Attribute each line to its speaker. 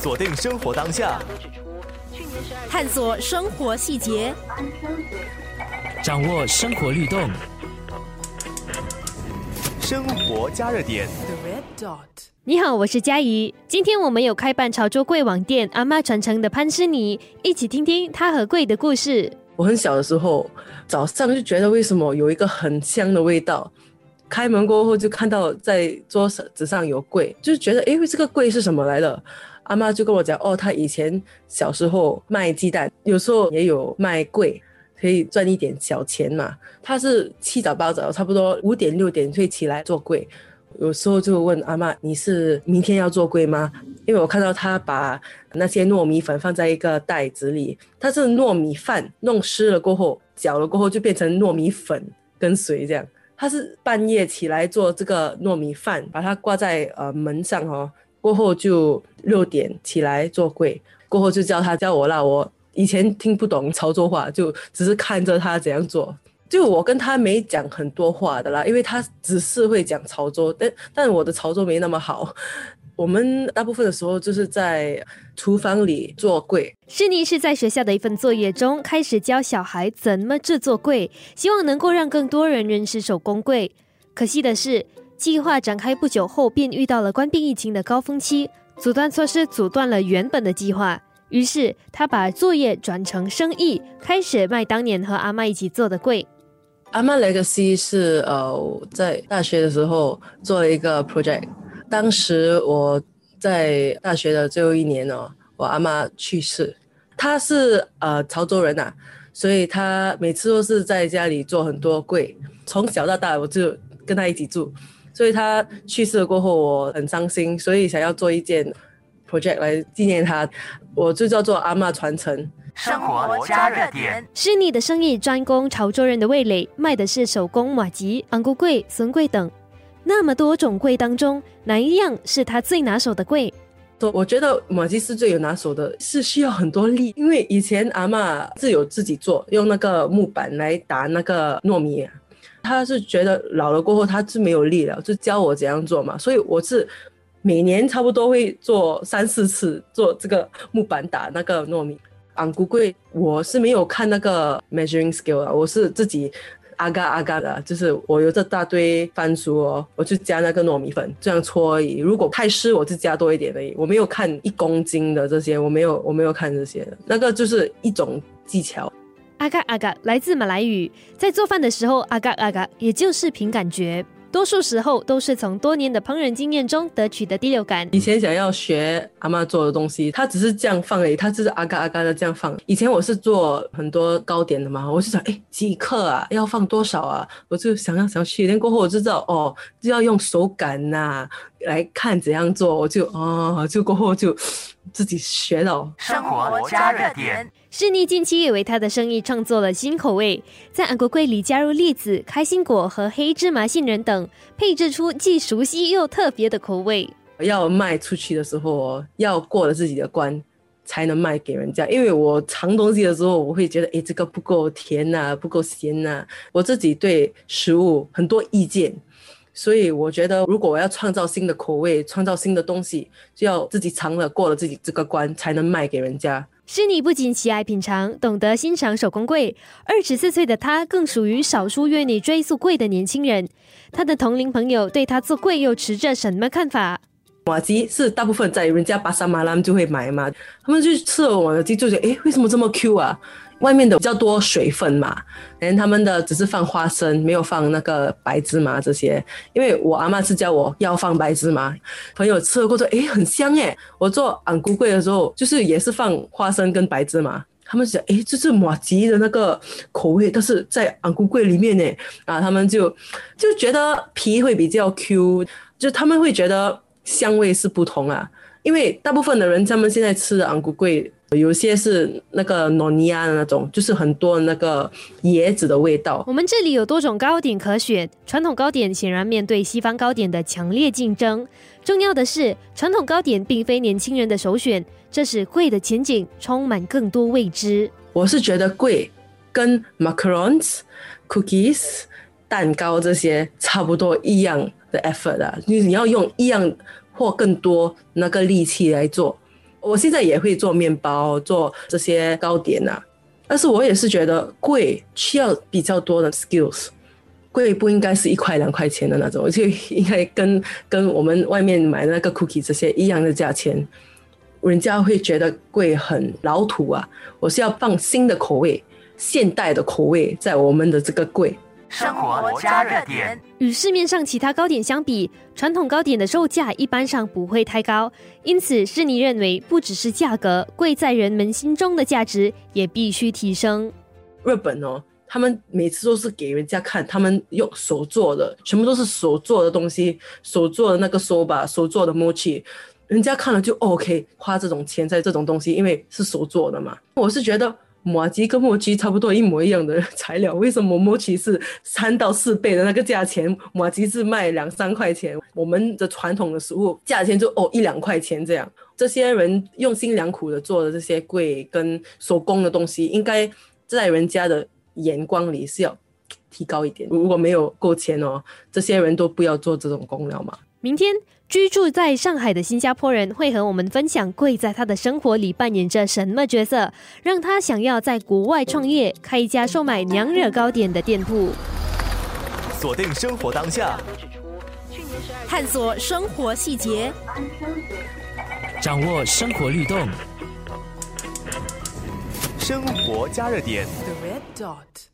Speaker 1: 锁定生活当下，
Speaker 2: 探索生活细节，
Speaker 3: 掌握生活律动。
Speaker 1: 生活加热点。
Speaker 4: The Red Dot 你好，我是佳怡。今天我们有开办潮州柜网店阿妈传承的潘诗妮，一起听听她和柜的故事。
Speaker 5: 我很小的时候，早上就觉得为什么有一个很香的味道。开门过后就看到在桌子上有柜，就是觉得哎，这个柜是什么来的？阿妈就跟我讲，哦，她以前小时候卖鸡蛋，有时候也有卖柜，可以赚一点小钱嘛。她是七早八早，差不多五点六点会起来做柜，有时候就问阿妈，你是明天要做柜吗？因为我看到她把那些糯米粉放在一个袋子里，它是糯米饭弄湿了过后，搅了过后就变成糯米粉跟水这样。他是半夜起来做这个糯米饭，把它挂在呃门上哦。过后就六点起来做柜，过后就叫他叫我啦。我以前听不懂潮州话，就只是看着他怎样做。就我跟他没讲很多话的啦，因为他只是会讲潮州，但但我的潮州没那么好。我们大部分的时候就是在厨房里做柜。
Speaker 4: 诗妮是在学校的一份作业中开始教小孩怎么制作柜，希望能够让更多人认识手工柜。可惜的是，计划展开不久后便遇到了关闭疫情的高峰期，阻断措施阻断了原本的计划。于是他把作业转成生意，开始卖当年和阿妈一起做的柜。
Speaker 5: 阿妈 legacy 是呃，在大学的时候做了一个 project。当时我在大学的最后一年哦，我阿妈去世，她是呃潮州人呐，所以她每次都是在家里做很多柜，从小到大我就跟她一起住，所以他去世了过后我很伤心，所以想要做一件 project 来纪念他，我就叫做阿妈传承
Speaker 1: 生活加热点。
Speaker 4: 是你的生意专攻潮州人的味蕾，卖的是手工马吉、昂菇柜、笋柜等。那么多种柜当中，哪一样是他最拿手的柜？
Speaker 5: 我觉得马吉是最有拿手的，是需要很多力，因为以前阿妈自有自己做，用那个木板来打那个糯米。他是觉得老了过后他是没有力了，就教我怎样做嘛。所以我是每年差不多会做三四次做这个木板打那个糯米。昂古柜我是没有看那个 measuring scale 啊，我是自己。阿嘎阿嘎的，就是我有这大堆番薯哦，我就加那个糯米粉，这样搓而已。如果太湿，我就加多一点而已。我没有看一公斤的这些，我没有，我没有看这些。那个就是一种技巧。
Speaker 4: 阿嘎阿嘎来自马来语，在做饭的时候，阿嘎阿嘎也就是凭感觉。多数时候都是从多年的烹饪经验中得取的第六感。
Speaker 5: 以前想要学阿妈做的东西，她只是这样放而已，她只是阿嘎阿嘎的这样放。以前我是做很多糕点的嘛，我就想，哎，几克啊，要放多少啊？我就想要想要去，过后我就知道，哦，就要用手感呐来看怎样做，我就哦，就过后就自己学到
Speaker 1: 生活加热点。
Speaker 4: 是妮近期也为他的生意创作了新口味，在安国柜里加入栗子、开心果和黑芝麻杏仁等，配制出既熟悉又特别的口味。
Speaker 5: 要卖出去的时候，要过了自己的关，才能卖给人家。因为我尝东西的时候，我会觉得，哎，这个不够甜呐，不够咸呐。我自己对食物很多意见，所以我觉得，如果我要创造新的口味，创造新的东西，就要自己尝了过了自己这个关，才能卖给人家。
Speaker 4: 诗妮不仅喜爱品尝，懂得欣赏手工柜。二十四岁的她，更属于少数愿意追溯柜的年轻人。她的同龄朋友对她做柜又持着什么看法？
Speaker 5: 瓦吉是大部分在人家巴沙马拉就会买嘛，他们就吃了我的鸡，就觉得哎，为什么这么 Q 啊？外面的比较多水分嘛，连他们的只是放花生，没有放那个白芝麻这些。因为我阿妈是叫我要放白芝麻，朋友吃了过后，诶，很香诶。我做昂菇柜的时候，就是也是放花生跟白芝麻，他们讲，诶，这是马吉的那个口味，但是在昂菇柜里面呢，啊，他们就就觉得皮会比较 Q，就他们会觉得香味是不同啊。因为大部分的人他们现在吃的昂菇柜。有些是那个诺尼亚的那种，就是很多那个椰子的味道。
Speaker 4: 我们这里有多种糕点可选，传统糕点显然面对西方糕点的强烈竞争。重要的是，传统糕点并非年轻人的首选，这使贵的前景充满更多未知。
Speaker 5: 我是觉得贵跟 macarons、cookies、蛋糕这些差不多一样的 effort 啊，就是你要用一样或更多那个力气来做。我现在也会做面包，做这些糕点呐、但是我也是觉得贵需要比较多的 skills，贵不应该是一块两块钱的那种，就应该跟跟我们外面买的那个 cookie 这些一样的价钱，人家会觉得贵很老土啊。我是要放新的口味、现代的口味在我们的这个柜。
Speaker 1: 生活加热点。
Speaker 4: 与市面上其他糕点相比，传统糕点的售价一般上不会太高，因此施尼认为，不只是价格贵，在人们心中的价值也必须提升。
Speaker 5: 日本哦，他们每次都是给人家看，他们用手做的，全部都是手做的东西，手做的那个 soba，手做的 mochi，人家看了就 OK，花这种钱在这种东西，因为是手做的嘛。我是觉得。马吉跟莫吉差不多一模一样的材料，为什么莫吉是三到四倍的那个价钱，马吉是卖两三块钱？我们的传统的食物价钱就哦一两块钱这样。这些人用心良苦的做的这些贵跟手工的东西，应该在人家的眼光里是要提高一点。如果没有够钱哦，这些人都不要做这种工了嘛。
Speaker 4: 明天居住在上海的新加坡人会和我们分享贵在他的生活里扮演着什么角色，让他想要在国外创业，开一家售卖娘惹糕点的店铺。
Speaker 1: 锁定生活当下，
Speaker 2: 探索生活细节，
Speaker 3: 掌握生活律动。
Speaker 1: 生活加热点。
Speaker 6: The red dot.